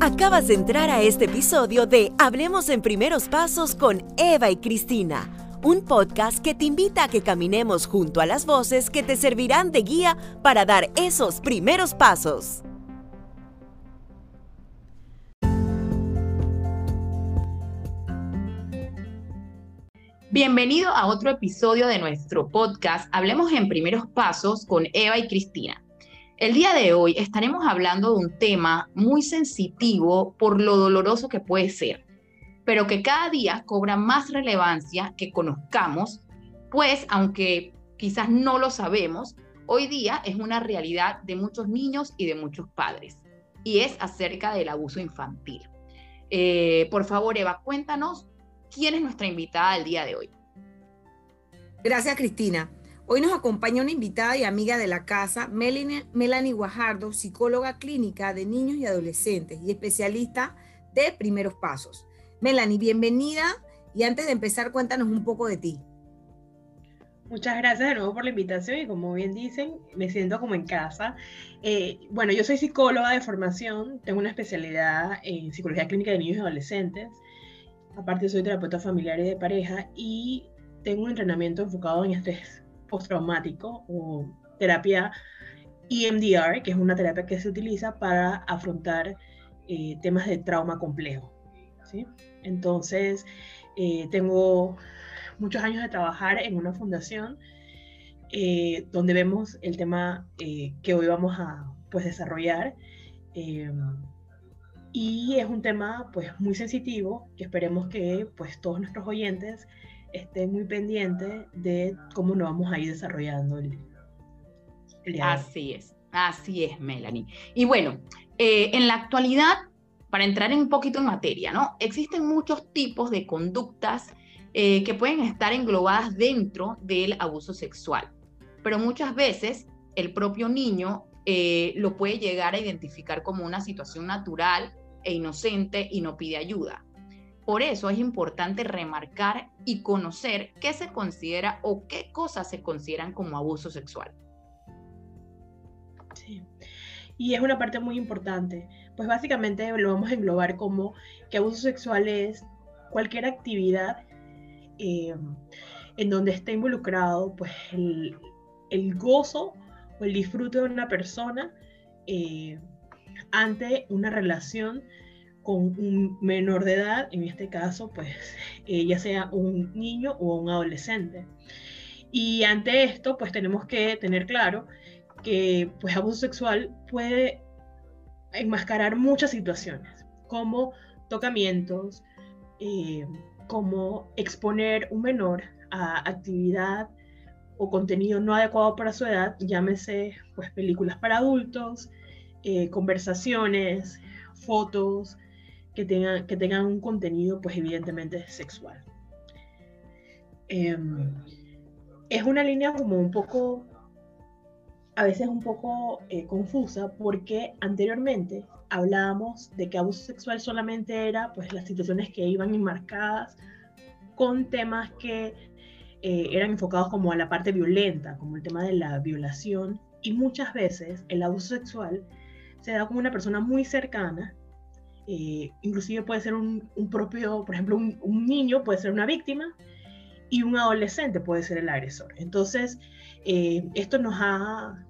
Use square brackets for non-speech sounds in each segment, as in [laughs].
Acabas de entrar a este episodio de Hablemos en Primeros Pasos con Eva y Cristina, un podcast que te invita a que caminemos junto a las voces que te servirán de guía para dar esos primeros pasos. Bienvenido a otro episodio de nuestro podcast Hablemos en Primeros Pasos con Eva y Cristina. El día de hoy estaremos hablando de un tema muy sensitivo por lo doloroso que puede ser, pero que cada día cobra más relevancia que conozcamos, pues aunque quizás no lo sabemos, hoy día es una realidad de muchos niños y de muchos padres, y es acerca del abuso infantil. Eh, por favor, Eva, cuéntanos quién es nuestra invitada del día de hoy. Gracias, Cristina. Hoy nos acompaña una invitada y amiga de la casa, Melanie, Guajardo, psicóloga clínica de niños y adolescentes y especialista de primeros pasos. Melanie, bienvenida y antes de empezar, cuéntanos un poco de ti. Muchas gracias de nuevo por la invitación y como bien dicen, me siento como en casa. Eh, bueno, yo soy psicóloga de formación, tengo una especialidad en psicología clínica de niños y adolescentes. Aparte soy terapeuta familiar y de pareja y tengo un entrenamiento enfocado en estrés postraumático o terapia EMDR, que es una terapia que se utiliza para afrontar eh, temas de trauma complejo. ¿sí? Entonces, eh, tengo muchos años de trabajar en una fundación eh, donde vemos el tema que hoy vamos a pues, desarrollar. y es un tema pues, muy sensitivo que esperemos que pues, todos nuestros oyentes esté muy pendiente de cómo nos vamos a ir desarrollando el, Así es, así es, Melanie. Y bueno, eh, en la actualidad, para entrar un poquito en materia, ¿no? Existen muchos tipos de conductas eh, que pueden estar englobadas dentro del abuso sexual, pero muchas veces el propio niño eh, lo puede llegar a identificar como una situación natural e inocente y no pide ayuda. Por eso es importante remarcar y conocer qué se considera o qué cosas se consideran como abuso sexual. Sí. Y es una parte muy importante, pues básicamente lo vamos a englobar como que abuso sexual es cualquier actividad eh, en donde está involucrado pues el, gozo o el disfrute de una persona eh, ante una relación con un menor de edad, en este caso, pues eh, ya sea un niño o un adolescente. Y ante esto, pues tenemos que tener claro que pues abuso sexual puede enmascarar muchas situaciones, como tocamientos, eh, como exponer un menor a actividad o contenido no adecuado para su edad, llámese pues películas para adultos, eh, conversaciones, fotos, que tengan, que tengan un contenido, pues evidentemente sexual. Em, es una línea como un poco, a veces un poco eh, confusa, porque anteriormente hablábamos de que abuso sexual solamente era pues las situaciones que iban enmarcadas con temas que eh, eran enfocados como a la parte violenta, como el tema de la violación, y muchas veces el abuso sexual se da como una persona muy cercana eh, inclusive puede ser un, propio, por ejemplo, un, niño puede ser una víctima y un adolescente puede ser el agresor. Entonces, eh, esto nos ha,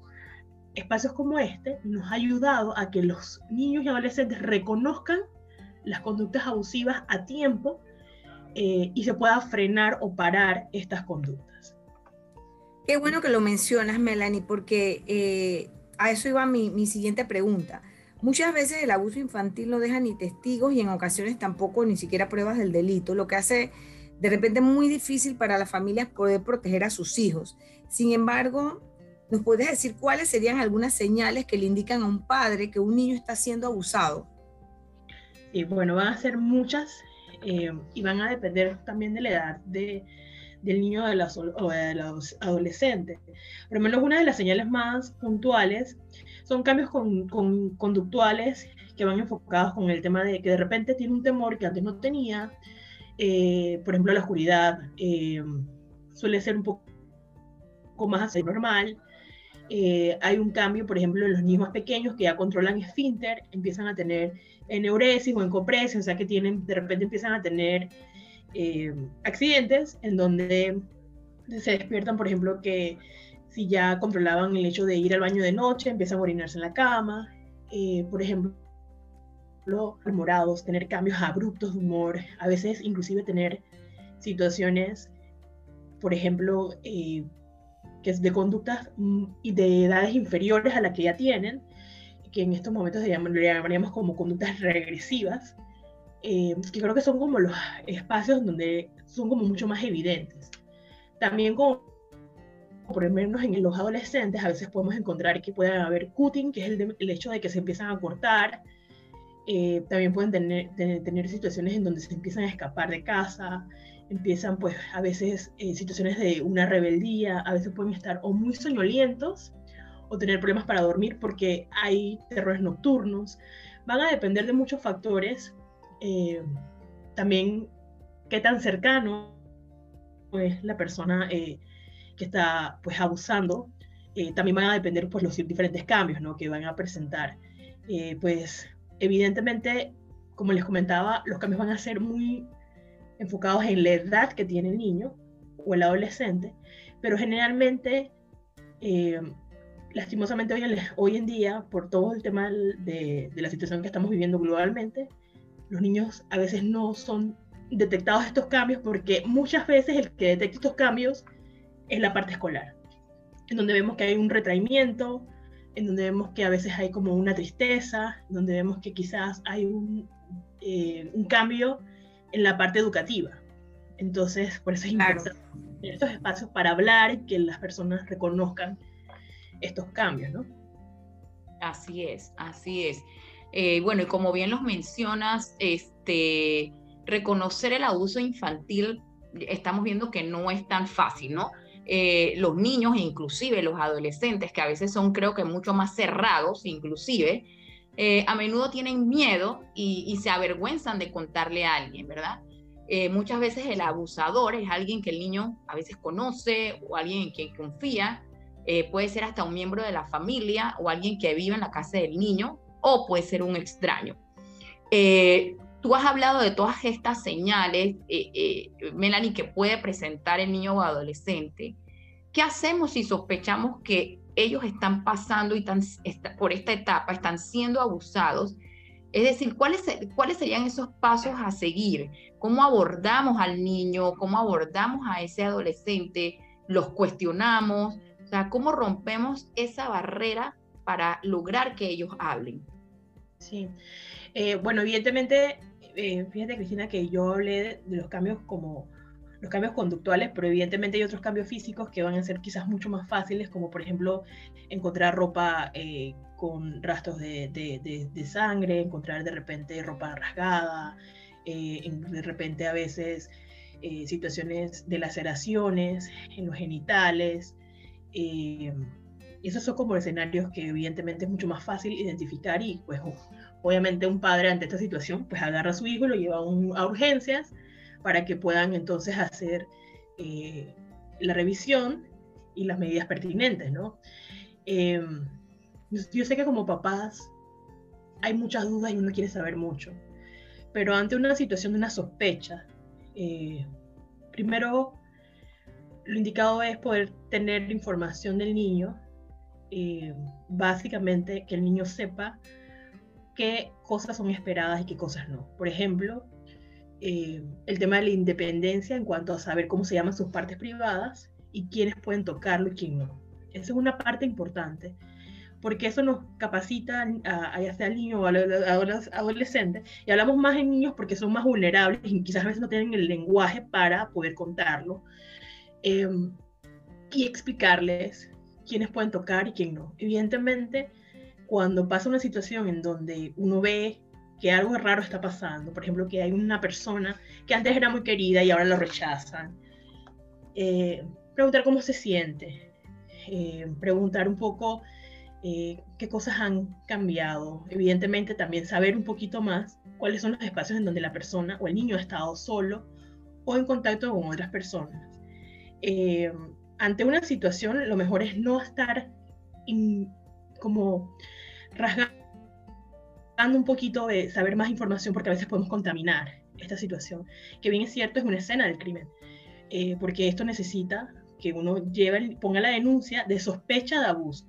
espacios como este, nos ha ayudado a que los niños y adolescentes reconozcan las conductas abusivas a tiempo eh, y se pueda frenar o parar estas conductas. Qué bueno que lo mencionas, Melanie, porque a eso iba mi, mi siguiente pregunta. Muchas veces el abuso infantil no deja ni testigos y en ocasiones tampoco ni siquiera pruebas del delito, lo que hace de repente muy difícil para las familias poder proteger a sus hijos. Sin embargo, ¿nos puedes decir cuáles serían algunas señales que le indican a un padre que un niño está siendo abusado? Y bueno, van a ser muchas eh, y van a depender también de la edad de, del niño de o de los adolescentes. Por lo menos una de las señales más puntuales son cambios con, conductuales que van enfocados con el tema de que de repente tiene un temor que antes no tenía, eh, por ejemplo la oscuridad eh, suele ser un poco más normal, eh, hay un cambio, por ejemplo, en los niños más pequeños que ya controlan esfínter, empiezan a tener eneuresis o encopresis, o sea que tienen, de repente empiezan a tener eh, accidentes en donde se despiertan, por ejemplo, que si ya controlaban el hecho de ir al baño de noche, empiezan a orinarse en la cama, eh, por ejemplo, morados, tener cambios abruptos de humor, a veces inclusive tener situaciones, por ejemplo, eh, que es de conductas mm, y de edades inferiores a la que ya tienen, que en estos momentos le llamaríamos como conductas regresivas, eh, que creo que son como los espacios donde son como mucho más evidentes. También como por lo menos en los adolescentes, a veces podemos encontrar que puede haber cutting, que es el, hecho de que se empiezan a cortar. Eh, también pueden tener, tener, situaciones en donde se empiezan a escapar de casa, empiezan pues a veces eh, situaciones de una rebeldía, a veces pueden estar o muy soñolientos o tener problemas para dormir porque hay terrores nocturnos. Van a depender de muchos factores. Eh, también qué tan cercano es la persona que está pues abusando, eh, también van a depender pues los diferentes cambios ¿no? que van a presentar. Eh, pues evidentemente, como les comentaba, los cambios van a ser muy enfocados en la edad que tiene el niño o el adolescente, pero generalmente, eh, lastimosamente hoy en, hoy en, día, por todo el tema de, de la situación que estamos viviendo globalmente, los niños a veces no son detectados estos cambios porque muchas veces el que detecta estos cambios es la parte escolar, en donde vemos que hay un retraimiento, en donde vemos que a veces hay como una tristeza, en donde vemos que quizás hay un, eh, un cambio en la parte educativa. Entonces, por eso es importante estos espacios para hablar que las personas reconozcan estos cambios, ¿no? Así es, así es. Eh, bueno, y como bien los mencionas, este, reconocer el abuso infantil, estamos viendo que no es tan fácil, ¿no? Eh, los niños inclusive los adolescentes, que a veces son creo que mucho más cerrados inclusive, eh, a menudo tienen miedo y, se avergüenzan de contarle a alguien, ¿verdad? Eh, muchas veces el abusador es alguien que el niño a veces conoce o alguien en quien confía, puede ser hasta un miembro de la familia o alguien que vive en la casa del niño o puede ser un extraño. Tú has hablado de todas estas señales, eh, eh, Melanie, que puede presentar el niño o adolescente. ¿Qué hacemos si sospechamos que ellos están pasando y por esta etapa, están siendo abusados? Es decir, ¿cuáles, ¿cuáles serían esos pasos a seguir? ¿Cómo abordamos al niño? ¿Cómo abordamos a ese adolescente? ¿Los cuestionamos? O sea, ¿cómo rompemos esa barrera para lograr que ellos hablen? Sí. Eh, bueno, evidentemente eh, fíjate Cristina que yo hablé de, los cambios como los cambios conductuales, pero evidentemente hay otros cambios físicos que van a ser quizás mucho más fáciles, como por ejemplo encontrar ropa eh, con rastros de, sangre, encontrar de repente ropa rasgada, eh, de repente a veces situaciones de laceraciones en los genitales. Y esos son como escenarios que evidentemente es mucho más fácil identificar y pues obviamente un padre ante esta situación pues agarra a su hijo y lo lleva a, urgencias para que puedan entonces hacer eh, la revisión y las medidas pertinentes, ¿no? Em, yo sé que como papás hay muchas dudas y uno quiere saber mucho, pero ante una situación de una sospecha, eh, primero lo indicado es poder tener información del niño, eh, básicamente que el niño sepa qué cosas son esperadas y qué cosas no. Por ejemplo, eh, el tema de la independencia en cuanto a saber cómo se llaman sus partes privadas y quiénes pueden tocarlo y quién no. Esa es una parte importante, porque eso nos capacita a, ya sea al niño o al adolescente, y hablamos más en niños porque son más vulnerables y quizás a veces no tienen el lenguaje para poder contarlo, em, y explicarles quiénes pueden tocar y quién no. Evidentemente, cuando pasa una situación en donde uno ve que algo raro está pasando, por ejemplo, que hay una persona que antes era muy querida y ahora lo rechazan, eh, preguntar cómo se siente, eh, preguntar un poco eh, qué cosas han cambiado, evidentemente también saber un poquito más cuáles son los espacios en donde la persona o el niño ha estado solo o en contacto con otras personas. Ante una situación, lo mejor es no estar como rasgando un poquito de saber más información porque a veces podemos contaminar esta situación, que bien es cierto es una escena del crimen, eh, porque esto necesita que uno lleve, ponga la denuncia de sospecha de abuso.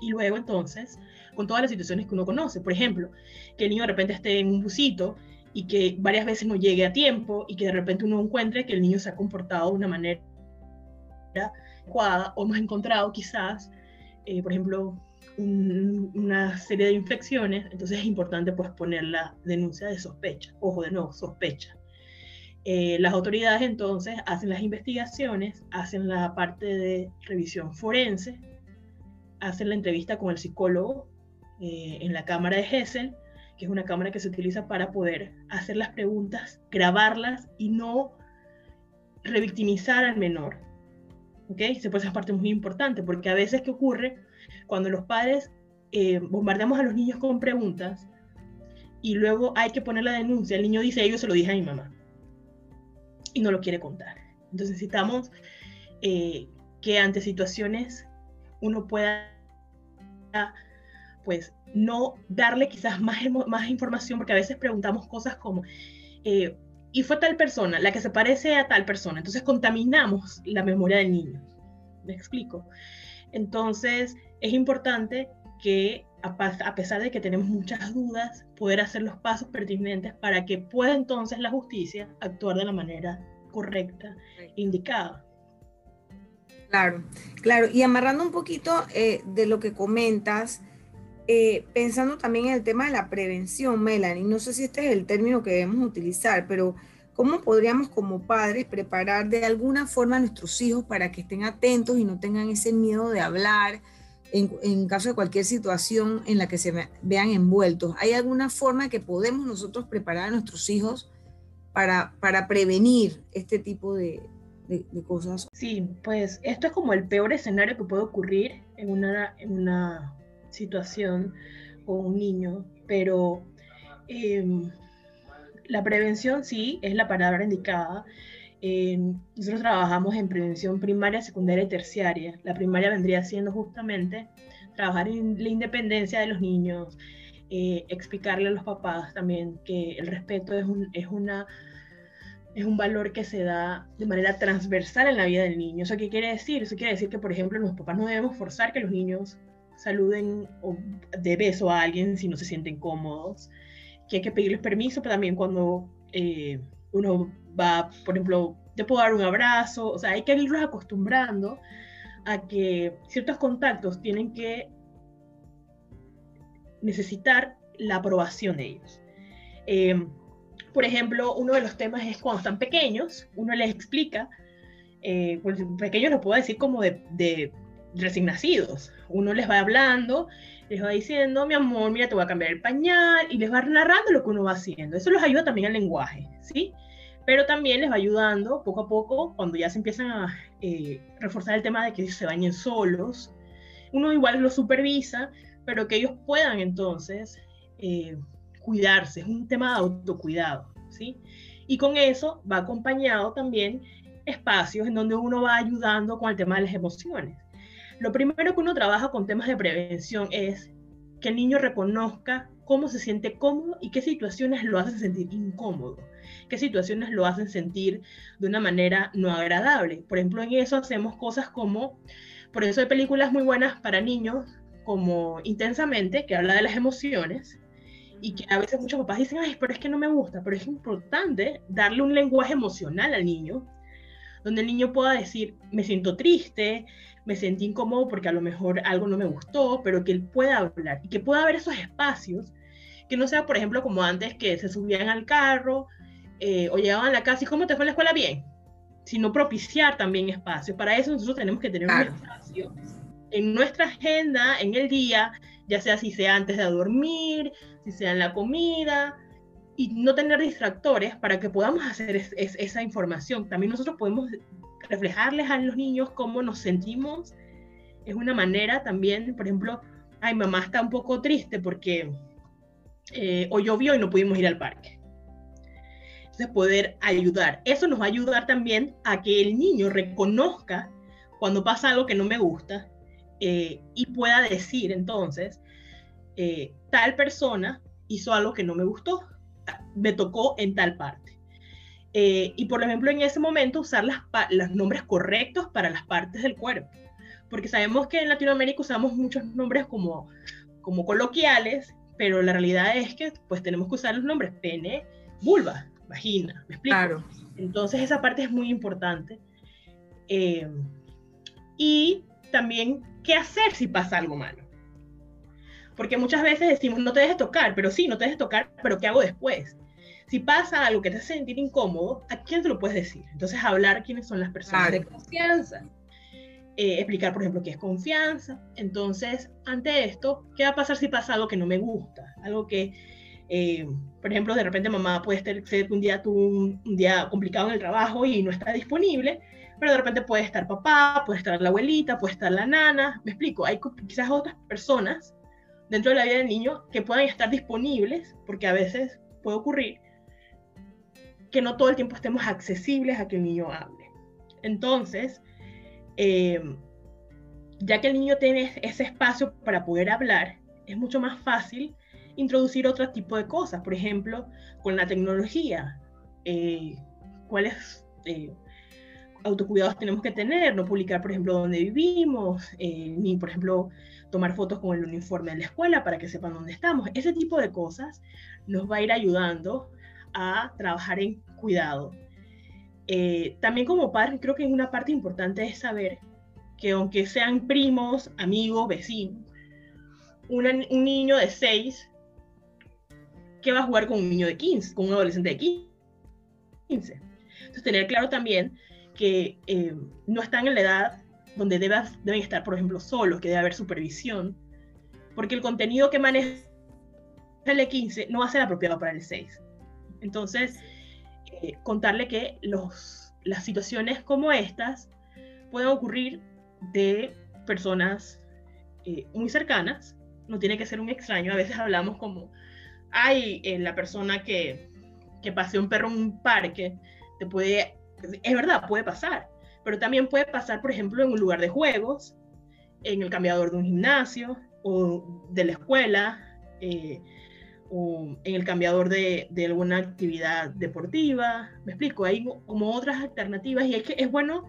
Y luego entonces, con todas las situaciones que uno conoce, por ejemplo, que el niño de repente esté en un busito y que varias veces no llegue a tiempo y que de repente uno encuentre que el niño se ha comportado de una manera adecuada o hemos encontrado quizás, eh, por ejemplo, una serie de infecciones, entonces es importante pues poner la denuncia de sospecha, ojo de nuevo, sospecha. Eh, las autoridades entonces hacen las investigaciones, hacen la parte de revisión forense, hacen la entrevista con el psicólogo eh, en la cámara de Hessel, que es una cámara que se utiliza para poder hacer las preguntas, grabarlas y no revictimizar al menor. ¿Ok? Puede esa parte muy importante, porque a veces, ¿qué ocurre? Cuando los padres eh, bombardeamos a los niños con preguntas y luego hay que poner la denuncia, el niño dice, yo se lo dije a mi mamá y no lo quiere contar. Entonces necesitamos eh, que ante situaciones uno pueda pues no darle quizás más, más información, porque a veces preguntamos cosas como, eh, y fue tal persona, la que se parece a tal persona, entonces contaminamos la memoria del niño. ¿Me explico? Entonces es importante que a pesar de que tenemos muchas dudas, poder hacer los pasos pertinentes para que pueda entonces la justicia actuar de la manera correcta, indicada. Claro, claro. Y amarrando un poquito eh, de lo que comentas, eh, pensando también en el tema de la prevención, Melanie, no sé si este es el término que debemos utilizar, pero ¿cómo podríamos como padres preparar de alguna forma a nuestros hijos para que estén atentos y no tengan ese miedo de hablar? en, caso de cualquier situación en la que se vean envueltos. ¿Hay alguna forma que podemos nosotros preparar a nuestros hijos para, prevenir este tipo de, cosas? Sí, pues esto es como el peor escenario que puede ocurrir en una situación con un niño, pero em, la prevención sí es la palabra indicada nosotros trabajamos en prevención primaria, secundaria y terciaria. La primaria vendría siendo justamente trabajar en la independencia de los niños, eh, explicarle a los papás también que el respeto es un, es, una, es un valor que se da de manera transversal en la vida del niño. ¿Eso qué quiere decir? Eso quiere decir que, por ejemplo, los papás no debemos forzar que los niños saluden de beso a alguien si no se sienten cómodos, que hay que pedirles permiso, pero también cuando eh, uno va, por ejemplo, te puedo dar un abrazo, o sea, hay que irlos acostumbrando a que ciertos contactos tienen que necesitar la aprobación de ellos. Em, por ejemplo, uno de los temas es cuando están pequeños, uno les explica, eh, pequeños lo puedo decir como de recién uno les va hablando, les va diciendo, mi amor, mira, te voy a cambiar el pañal, y les va narrando lo que uno va haciendo. Eso los ayuda también al lenguaje, ¿sí? pero también les va ayudando poco a poco cuando ya se empiezan a eh, reforzar el tema de que se bañen solos. Uno igual los supervisa, pero que ellos puedan entonces eh, cuidarse, es un tema de autocuidado, ¿sí? Y con eso va acompañado también espacios en donde uno va ayudando con el tema de las emociones. Lo primero que uno trabaja con temas de prevención es que el niño reconozca cómo se siente cómodo y qué situaciones lo hacen sentir incómodo, qué situaciones lo hacen sentir de una manera no agradable. Por ejemplo, en eso hacemos cosas como, por eso hay películas muy buenas para niños, como Intensamente, que habla de las emociones, y que a veces muchos papás dicen, ay, pero es que no me gusta, pero es importante darle un lenguaje emocional al niño, donde el niño pueda decir, me siento triste, me sentí incómodo porque a lo mejor algo no me gustó, pero que él pueda hablar y que pueda haber esos espacios, que no sea, por ejemplo, como antes que se subían al carro eh, o llegaban a la casa y cómo te fue en la escuela bien, sino propiciar también espacios. Para eso nosotros tenemos que tener un espacio en nuestra agenda, en el día, ya sea si sea antes de dormir, si sea en la comida, y no tener distractores para que podamos hacer esa información. También nosotros podemos reflejarles a los niños cómo nos sentimos. Es una manera también, por ejemplo, ay, mamá está un poco triste porque eh, hoy llovió y no pudimos ir al parque. Entonces, poder ayudar. Eso nos va a ayudar también a que el niño reconozca cuando pasa algo que no me gusta eh, y pueda decir entonces, eh, tal persona hizo algo que no me gustó, me tocó en tal parte. Eh, y por ejemplo, en ese momento usar las, los nombres correctos para las partes del cuerpo, porque sabemos que en Latinoamérica usamos muchos nombres como, como coloquiales, pero la realidad es que pues tenemos que usar los nombres pene, vulva, vagina, ¿me explico? Claro. Entonces esa parte es muy importante. Eh, y también qué hacer si pasa algo malo. Porque muchas veces decimos, no te dejes tocar, pero sí, no te dejes tocar, pero ¿qué hago después? Si pasa algo que te hace sentir incómodo, ¿a quién te lo puedes decir? Entonces, hablar quiénes son las personas de confianza. Eh, explicar, por ejemplo, qué es confianza. Entonces, ante esto, ¿qué va a pasar si pasa algo que no me gusta? Algo que, eh, por ejemplo, de repente mamá puede ser un día tuvo un, día complicado en el trabajo y no está disponible, pero de repente puede estar papá, puede estar la abuelita, puede estar la nana. Me explico, hay quizás otras personas dentro de la vida del niño que puedan estar disponibles, porque a veces puede ocurrir que no todo el tiempo estemos accesibles a que el niño hable. Entonces, eh, ya que el niño tiene ese espacio para poder hablar, es mucho más fácil introducir otro tipo de cosas. Por ejemplo, con la tecnología, eh, cuáles eh, autocuidados tenemos que tener, no publicar, por ejemplo, dónde vivimos, ni, por ejemplo, tomar fotos con el uniforme de la escuela para que sepan dónde estamos. Ese tipo de cosas nos va a ir ayudando a trabajar en cuidado. Eh, también como padre, creo que una parte importante es saber que aunque sean primos, amigos, vecinos, un niño de 6 que va a jugar con un niño de 15, con un adolescente de 15. Entonces, tener claro también que eh, no están en la edad donde deben estar, por ejemplo, solos, que debe haber supervisión, porque el contenido que maneja el E15 no va a ser apropiado para el 6. Entonces, eh, contarle que los, las situaciones como estas pueden ocurrir de personas eh, muy cercanas, no tiene que ser un extraño, a veces hablamos como, hay eh, la persona que, que un perro en un parque, te puede, es verdad, puede pasar, pero también puede pasar, por ejemplo, en un lugar de juegos, en el cambiador de un gimnasio o de la escuela, eh, o en el cambiador de, alguna actividad deportiva. Me explico, hay como otras alternativas y es que es bueno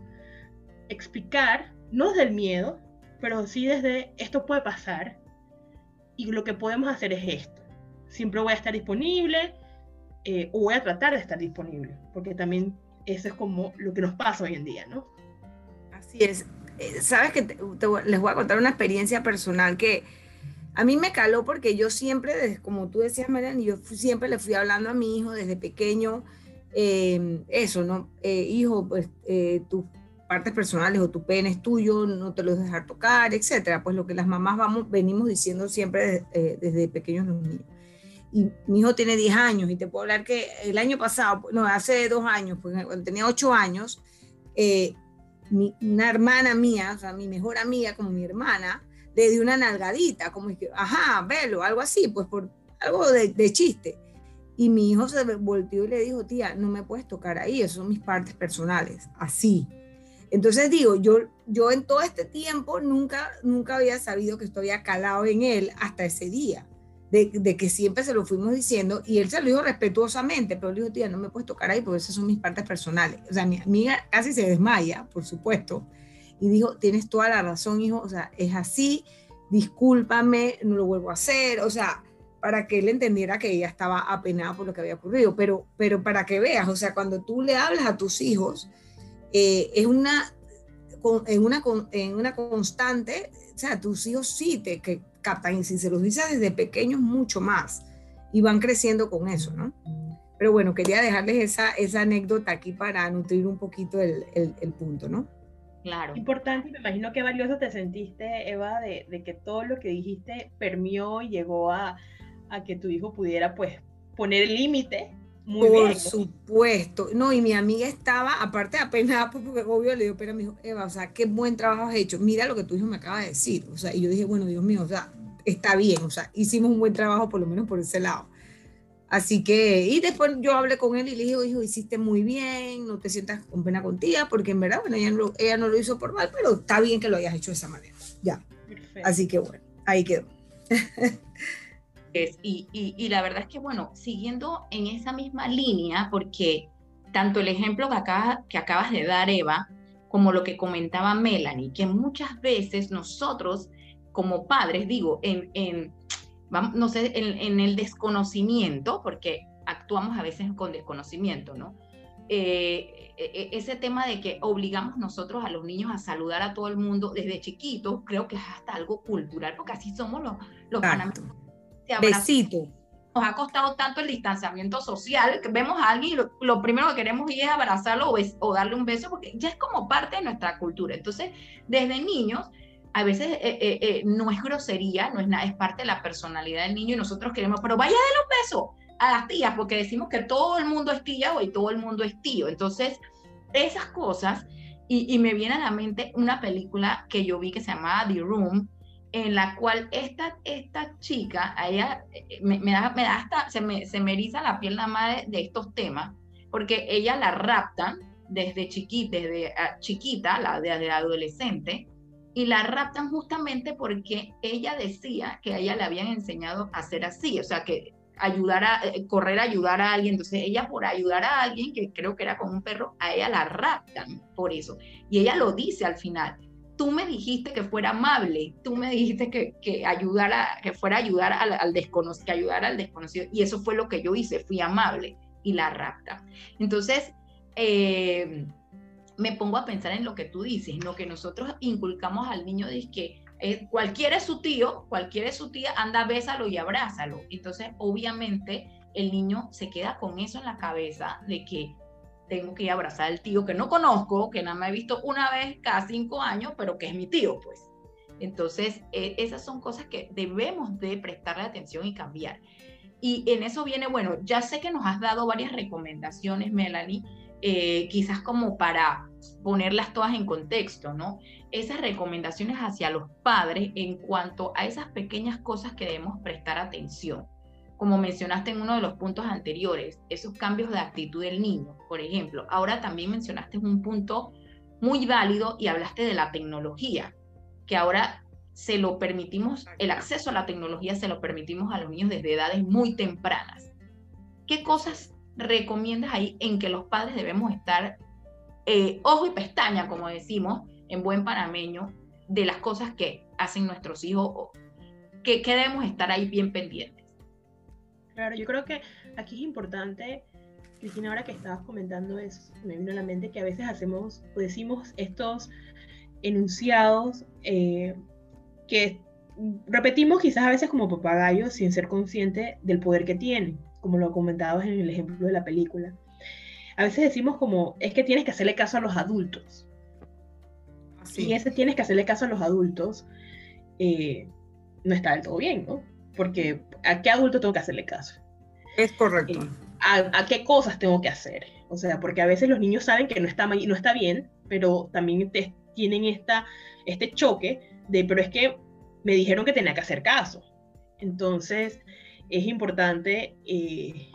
explicar, no desde el miedo, pero sí desde esto puede pasar y lo que podemos hacer es esto. Siempre voy a estar disponible eh, o voy a tratar de estar disponible, porque también eso es como lo que nos pasa hoy en día, ¿no? Así es. Eh, Sabes que les voy a contar una experiencia personal que a mí me caló porque yo siempre, como tú decías, Mariana, yo siempre le fui hablando a mi hijo desde pequeño, em, eso, ¿no? Eh, hijo, pues eh, tus partes personales o tu pene es tuyo, no te lo dejar tocar, etcétera. Pues lo que las mamás vamos, venimos diciendo siempre desde pequeños los niños y mi hijo tiene 10 años y te puedo hablar que el año pasado, no, hace dos años, pues, cuando tenía 8 años, eh, una hermana mía, o sea, mi mejor amiga como mi hermana, le dio una nalgadita, como que, ajá, velo, algo así, pues por algo de, de chiste. Y mi hijo se volteó y le dijo, tía, no me puedes tocar ahí, eso son mis partes personales, así. Entonces digo, yo, yo en todo este tiempo nunca, nunca había sabido que esto había calado en él hasta ese día de, que siempre se lo fuimos diciendo y él se lo dijo respetuosamente, pero le dijo, tía, no me puedes tocar ahí porque esas son mis partes personales. O sea, mi amiga casi se desmaya, por supuesto, y dijo, tienes toda la razón, hijo, o sea, es así, discúlpame, no lo vuelvo a hacer, o sea, para que él entendiera que ella estaba apenada por lo que había ocurrido, pero, pero para que veas, o sea, cuando tú le hablas a tus hijos, eh, es una, en, una, en una constante, o sea, tus hijos sí te, que, captan y si se los dice desde pequeños mucho más y van creciendo con eso, ¿no? Pero bueno, quería dejarles esa, esa anécdota aquí para nutrir un poquito el, el, punto, ¿no? Claro. Importante, me imagino que valioso te sentiste, Eva, de, de que todo lo que dijiste permió y llegó a, a que tu hijo pudiera, pues, poner el límite por supuesto. No, y mi amiga estaba, aparte apenas, [laughs] porque obvio le digo, pero me dijo, Eva, o sea, qué buen trabajo has hecho. Mira lo que tu hijo me acaba de decir. O sea, y yo dije, bueno, Dios mío, o sea, está bien. O sea, hicimos un buen trabajo por lo menos por ese lado. Así que, y después yo hablé con él y le dije, hijo, hiciste muy bien, no te sientas con pena contigo, porque en verdad, bueno, ella no, ella no lo hizo por mal, pero está bien que lo hayas hecho de esa manera. Ya. Así que bueno, ahí quedó. [laughs] y, y, la verdad es que, bueno, siguiendo en esa misma línea, porque tanto el ejemplo que, acá, que acabas de dar, Eva, como lo que comentaba Melanie, que muchas veces nosotros como padres, digo, en, en no sé, en, el desconocimiento, porque actuamos a veces con desconocimiento, ¿no? Eh, e, e, ese tema de que obligamos nosotros a los niños a saludar a todo el mundo desde chiquitos, creo que es hasta algo cultural, porque así somos los, los. Besito. Nos ha costado tanto el distanciamiento social, que vemos a alguien y lo, primero que queremos es abrazarlo o, darle un beso, porque ya es como parte de nuestra cultura. Entonces, desde niños, a veces eh, eh, eh, no es grosería, no es nada, es parte de la personalidad del niño y nosotros queremos, pero vaya de los besos a las tías, porque decimos que todo el mundo es tía y todo el mundo es tío. Entonces, esas cosas, y, me viene a la mente una película que yo vi que se llamaba The Room, en la cual esta, esta chica, ella eh, me, da, me da hasta, se me, se me eriza la piel nada más de, estos temas, porque ella la raptan desde chiquita, desde ah, chiquita, la, adolescente, y la raptan justamente porque ella decía que a ella le habían enseñado a ser así, o sea, que ayudar a, eh, correr a ayudar a alguien. Entonces ella por ayudar a alguien, que creo que era con un perro, a ella la raptan por eso. Y ella lo dice al final. Tú me dijiste que fuera amable, tú me dijiste que, ayudara, que fuera ayudar al, desconocido, que al desconocido. Y eso fue lo que yo hice, fui amable y la rapta. Entonces, eh, me pongo a pensar en lo que tú dices, lo que nosotros inculcamos al niño de que eh, cualquiera es su tío, cualquiera es su tía, anda, bésalo y abrázalo. Entonces, obviamente, el niño se queda con eso en la cabeza de que tengo que ir a abrazar al tío que no conozco, que nada me he visto una vez cada cinco años, pero que es mi tío, pues. Entonces, e, esas son cosas que debemos de prestarle atención y cambiar. Y en eso viene, bueno, ya sé que nos has dado varias recomendaciones, Melanie, eh, quizás como para ponerlas todas en contexto, ¿no? Esas recomendaciones hacia los padres en cuanto a esas pequeñas cosas que debemos prestar atención. Como mencionaste en uno de los puntos anteriores, esos cambios de actitud del niño, por ejemplo. Ahora también mencionaste un punto muy válido y hablaste de la tecnología, que ahora se lo permitimos, el acceso a la tecnología se lo permitimos a los niños desde edades muy tempranas. ¿Qué cosas recomiendas ahí en que los padres debemos estar eh, ojo y pestaña, como decimos en buen panameño, de las cosas que hacen nuestros hijos, que, que debemos estar ahí bien pendientes? Claro, yo creo que aquí es importante, Cristina, ahora que estabas comentando eso, me vino a la mente que a veces hacemos o decimos estos enunciados eh, que repetimos quizás a veces como papagayos sin ser consciente del poder que tienen como lo comentabas en el ejemplo de la película. A veces decimos como, es que tienes que hacerle caso a los adultos. Y ese tienes que hacerle caso a los adultos eh, no está del todo bien, ¿no? Porque ¿a qué adulto tengo que hacerle caso? Es correcto. Eh, ¿a, qué cosas tengo que hacer? O sea, porque a veces los niños saben que no está, no está bien, pero también tienen esta, este choque de, pero es que me dijeron que tenía que hacer caso. Entonces, es importante eh,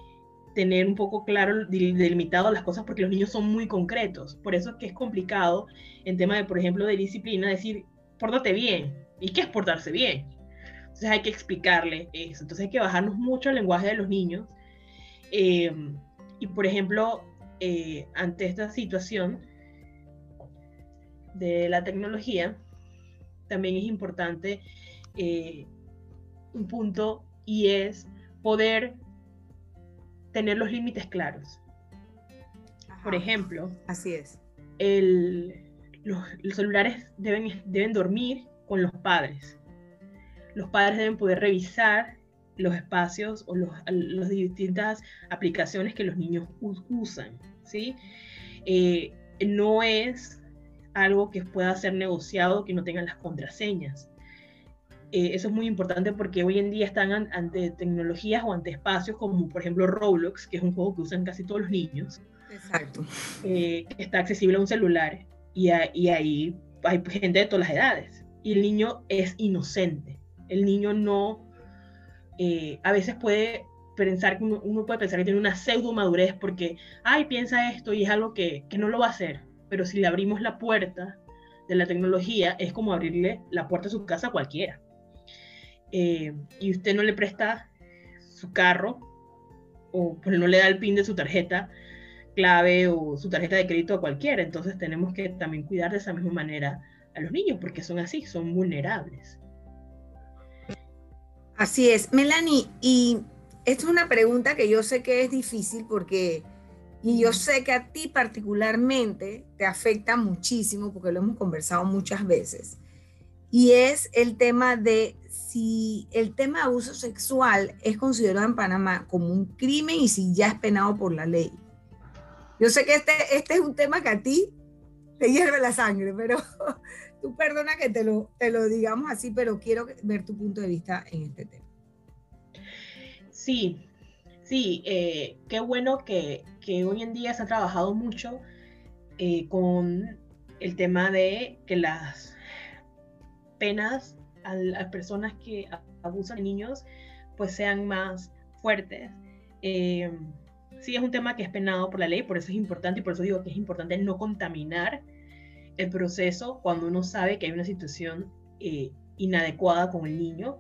tener un poco claro, delimitado las cosas, porque los niños son muy concretos. Por eso es que es complicado en tema de, por ejemplo, de disciplina, decir, pórtate bien. ¿Y qué es portarse bien? Entonces hay que explicarle eso. Entonces hay que bajarnos mucho el lenguaje de los niños. Eh, y, por ejemplo, eh, ante esta situación de la tecnología, también es importante un punto y es poder tener los límites claros. Por ejemplo, así es. los, celulares deben, deben dormir con los padres. Los padres deben poder revisar los espacios o las distintas aplicaciones que los niños usan. ¿sí? Eh, no es algo que pueda ser negociado que no tengan las contraseñas. Eh, eso es muy importante porque hoy en día están ante tecnologías o ante espacios como por ejemplo Roblox, que es un juego que usan casi todos los niños. Exacto. Eh, está accesible a un celular y, y, ahí hay gente de todas las edades. Y el niño es inocente. El niño no, eh, a veces puede pensar uno, uno, puede pensar que tiene una pseudo madurez porque, ay, piensa esto y es algo que, que no lo va a hacer. Pero si le abrimos la puerta de la tecnología es como abrirle la puerta a su casa a cualquiera. Eh, y usted no le presta su carro o pues no le da el pin de su tarjeta clave o su tarjeta de crédito a cualquiera. Entonces tenemos que también cuidar de esa misma manera a los niños porque son así, son vulnerables. Así es. Melanie, y esta es una pregunta que yo sé que es difícil porque, y yo sé que a ti particularmente te afecta muchísimo porque lo hemos conversado muchas veces. Y es el tema de si el tema de abuso sexual es considerado en Panamá como un crimen y si ya es penado por la ley. Yo sé que este, este es un tema que a ti te hierve la sangre, pero [laughs] tú perdona que te lo, te lo digamos así, pero quiero ver tu punto de vista en este tema. Sí, sí, eh, qué bueno que, hoy en día se ha trabajado mucho eh, con el tema de que las penas a las personas que abusan de niños pues sean más fuertes. Eh, sí, es un tema que es penado por la ley, por eso es importante y por eso digo que es importante no contaminar el proceso cuando uno sabe que hay una situación eh, inadecuada con el niño.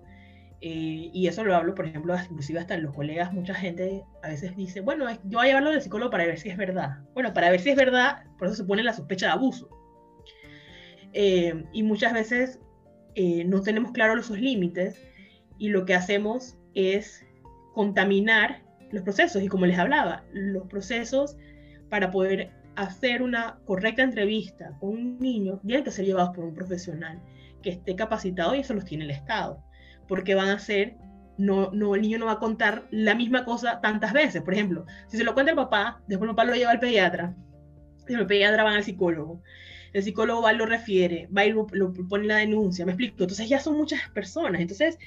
Eh, y eso lo hablo, por ejemplo, inclusive hasta los colegas, mucha gente a veces dice, bueno, yo voy a llevarlo al psicólogo para ver si es verdad. Bueno, para ver si es verdad, por eso se pone la sospecha de abuso. Eh, y muchas veces no tenemos claros los límites y lo que hacemos es contaminar los procesos. Y como les hablaba, los procesos para poder hacer una correcta entrevista con un niño tienen que ser llevados por un profesional que esté capacitado y eso los tiene el Estado, porque van a ser, no, no, el niño no va a contar la misma cosa tantas veces. Por ejemplo, si se lo cuenta el papá, después el papá lo lleva al pediatra, y el pediatra va al psicólogo, el psicólogo va y lo refiere, va y lo, lo pone la denuncia, me explico. Entonces ya son muchas personas, entonces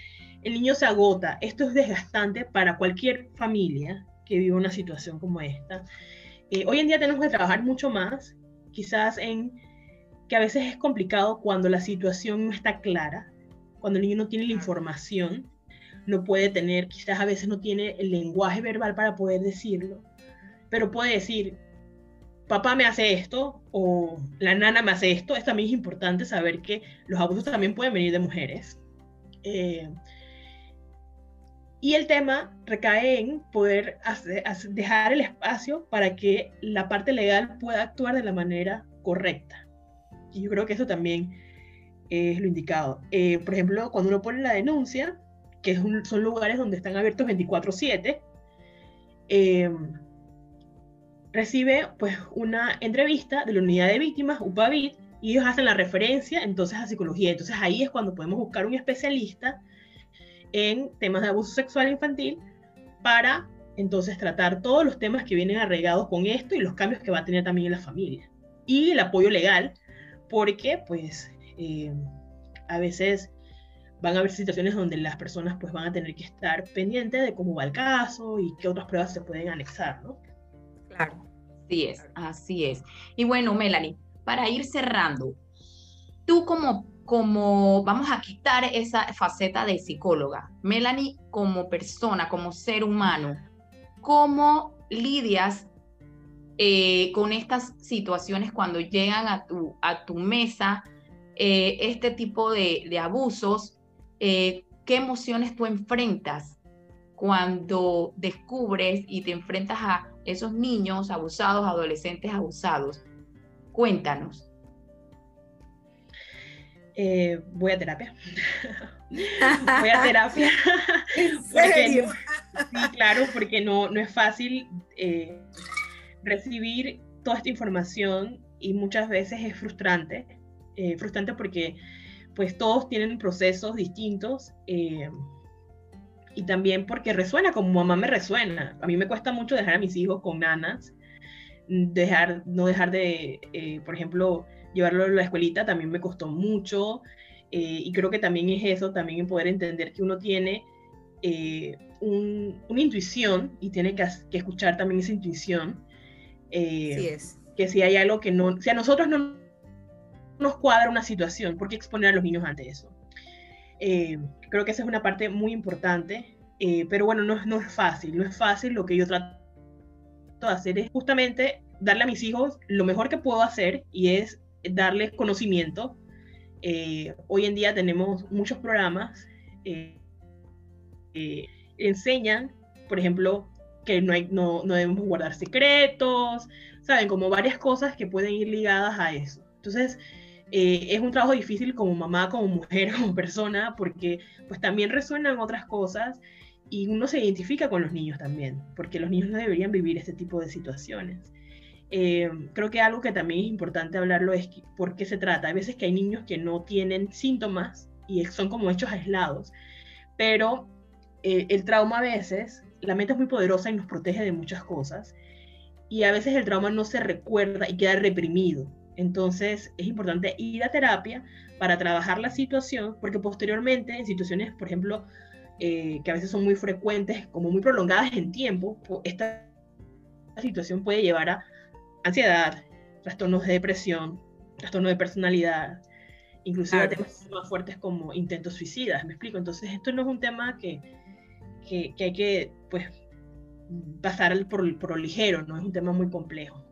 el niño se agota. Esto es desgastante para cualquier familia que viva una situación como esta. Eh, hoy en día tenemos que trabajar mucho más, quizás en que a veces es complicado cuando la situación no está clara, cuando el niño no tiene la información, no puede tener, quizás a veces no tiene el lenguaje verbal para poder decirlo, pero puede decir, papá me hace esto o la nana me hace esto. Es también importante saber que los abusos también pueden venir de mujeres. Eh, y el tema recae en poder dejar el espacio para que la parte legal pueda actuar de la manera correcta. Y yo creo que eso también es lo indicado. Eh, por ejemplo, cuando uno pone la denuncia, que son lugares donde están abiertos 24/7, eh, recibe pues una entrevista de la unidad de víctimas, UPAVID, y ellos hacen la referencia entonces a psicología. Entonces ahí es cuando podemos buscar un especialista en temas de abuso sexual infantil para entonces tratar todos los temas que vienen arraigados con esto y los cambios que va a tener también en la familia. Y el apoyo legal, porque pues eh, a veces van a haber situaciones donde las personas pues van a tener que estar pendientes de cómo va el caso y qué otras pruebas se pueden anexar, ¿no? Claro. Así es, así es. Y bueno, Melanie, para ir cerrando, tú como como vamos a quitar esa faceta de psicóloga. Melanie, como persona, como ser humano, ¿cómo lidias eh, con estas situaciones cuando llegan a tu, a tu mesa eh, este tipo de, abusos? Eh, ¿Qué emociones tú enfrentas cuando descubres y te enfrentas a esos niños abusados, adolescentes abusados? Cuéntanos. Eh, voy a terapia. [laughs] voy a terapia. [laughs] serio? sí, claro, porque no, no es fácil eh, recibir toda esta información y muchas veces es frustrante. Eh, frustrante porque pues todos tienen procesos distintos y también porque resuena como mamá me resuena. A mí me cuesta mucho dejar a mis hijos con nanas, dejar, no dejar de, por ejemplo, llevarlo a la escuelita también me costó mucho eh, y creo que también es eso, también poder entender que uno tiene eh, una intuición y tiene que, escuchar también esa intuición. Eh, es. Que si hay algo que no, si a nosotros no nos cuadra una situación, ¿por qué exponer a los niños ante eso? creo que esa es una parte muy importante, pero bueno, no, no es fácil, no es fácil, lo que yo trato de hacer es justamente darle a mis hijos lo mejor que puedo hacer y es darles conocimiento. Eh, hoy en día tenemos muchos programas que enseñan, por ejemplo, que no, hay, no, no debemos guardar secretos, saben, como varias cosas que pueden ir ligadas a eso. Entonces, eh, es un trabajo difícil como mamá, como mujer, [laughs] como persona, porque pues también resuenan otras cosas y uno se identifica con los niños también, porque los niños no deberían vivir este tipo de situaciones. Eh, creo que algo que también es importante hablarlo es por qué se trata. Hay veces que hay niños que no tienen síntomas y son como hechos aislados, pero eh, el trauma a veces, la mente es muy poderosa y nos protege de muchas cosas, y a veces el trauma no se recuerda y queda reprimido. Entonces es importante ir a terapia para trabajar la situación, porque posteriormente en situaciones, por ejemplo, eh, que a veces son muy frecuentes, como muy prolongadas en tiempo, esta situación puede llevar a ansiedad, trastornos de depresión, trastornos de personalidad, inclusive temas más fuertes como intentos suicidas, me explico. Entonces esto no es un tema que, que, hay que pues, pasar por, por lo ligero, no es un tema muy complejo.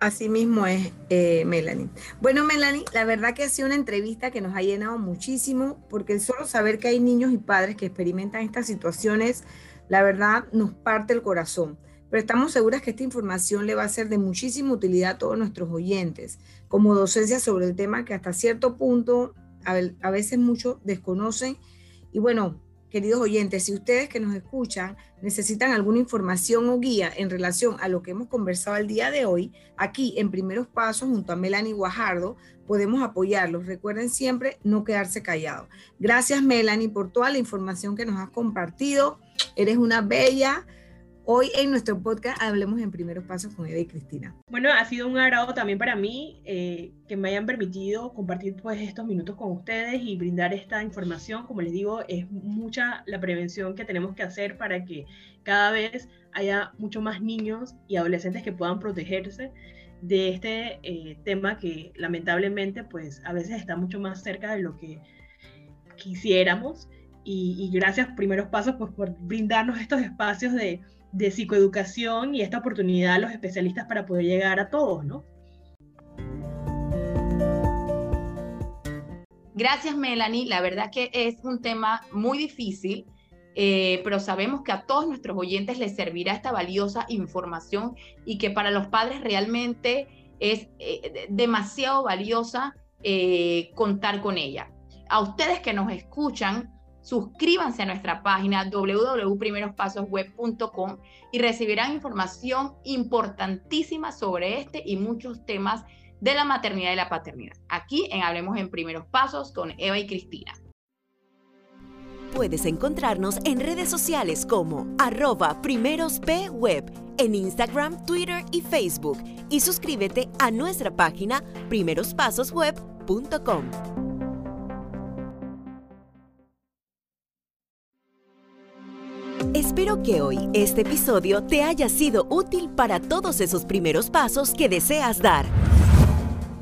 Así mismo es, eh, Melanie. Bueno, Melanie, la verdad que ha sido una entrevista que nos ha llenado muchísimo, porque el solo saber que hay niños y padres que experimentan estas situaciones, la verdad nos parte el corazón. Pero estamos seguras que esta información le va a ser de muchísima utilidad a todos nuestros oyentes, como docencia sobre el tema que hasta cierto punto a, veces muchos desconocen. Y bueno, queridos oyentes, si ustedes que nos escuchan necesitan alguna información o guía en relación a lo que hemos conversado el día de hoy, aquí en Primeros Pasos junto a Melanie Guajardo podemos apoyarlos. Recuerden siempre no quedarse callados. Gracias Melanie por toda la información que nos has compartido. Eres una bella Hoy en nuestro podcast hablemos en primeros pasos con Eva y Cristina. Bueno, ha sido un agrado también para mí eh, que me hayan permitido compartir pues estos minutos con ustedes y brindar esta información. Como les digo, es mucha la prevención que tenemos que hacer para que cada vez haya mucho más niños y adolescentes que puedan protegerse de este eh, tema que lamentablemente pues a veces está mucho más cerca de lo que quisiéramos. Y, y gracias primeros pasos pues por brindarnos estos espacios de de psicoeducación y esta oportunidad a los especialistas para poder llegar a todos, ¿no? Gracias, Melanie. La verdad que es un tema muy difícil, eh, pero sabemos que a todos nuestros oyentes les servirá esta valiosa información y que para los padres realmente es eh, demasiado valiosa eh, contar con ella. A ustedes que nos escuchan, Suscríbanse a nuestra página www.primerospasosweb.com y recibirán información importantísima sobre este y muchos temas de la maternidad y la paternidad. Aquí en Hablemos en Primeros Pasos con Eva y Cristina. Puedes encontrarnos en redes sociales como arroba primerospweb en Instagram, Twitter y Facebook y suscríbete a nuestra página primerospasosweb.com. Espero que hoy este episodio te haya sido útil para todos esos primeros pasos que deseas dar.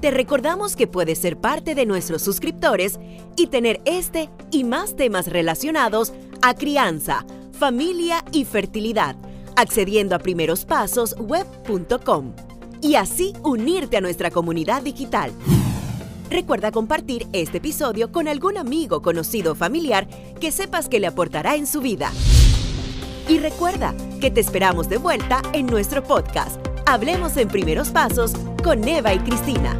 Te recordamos que puedes ser parte de nuestros suscriptores y tener este y más temas relacionados a crianza, familia y fertilidad, accediendo a primerospasosweb.com y así unirte a nuestra comunidad digital. Recuerda compartir este episodio con algún amigo, conocido o familiar que sepas que le aportará en su vida. Y recuerda que te esperamos de vuelta en nuestro podcast. Hablemos en primeros pasos con Eva y Cristina.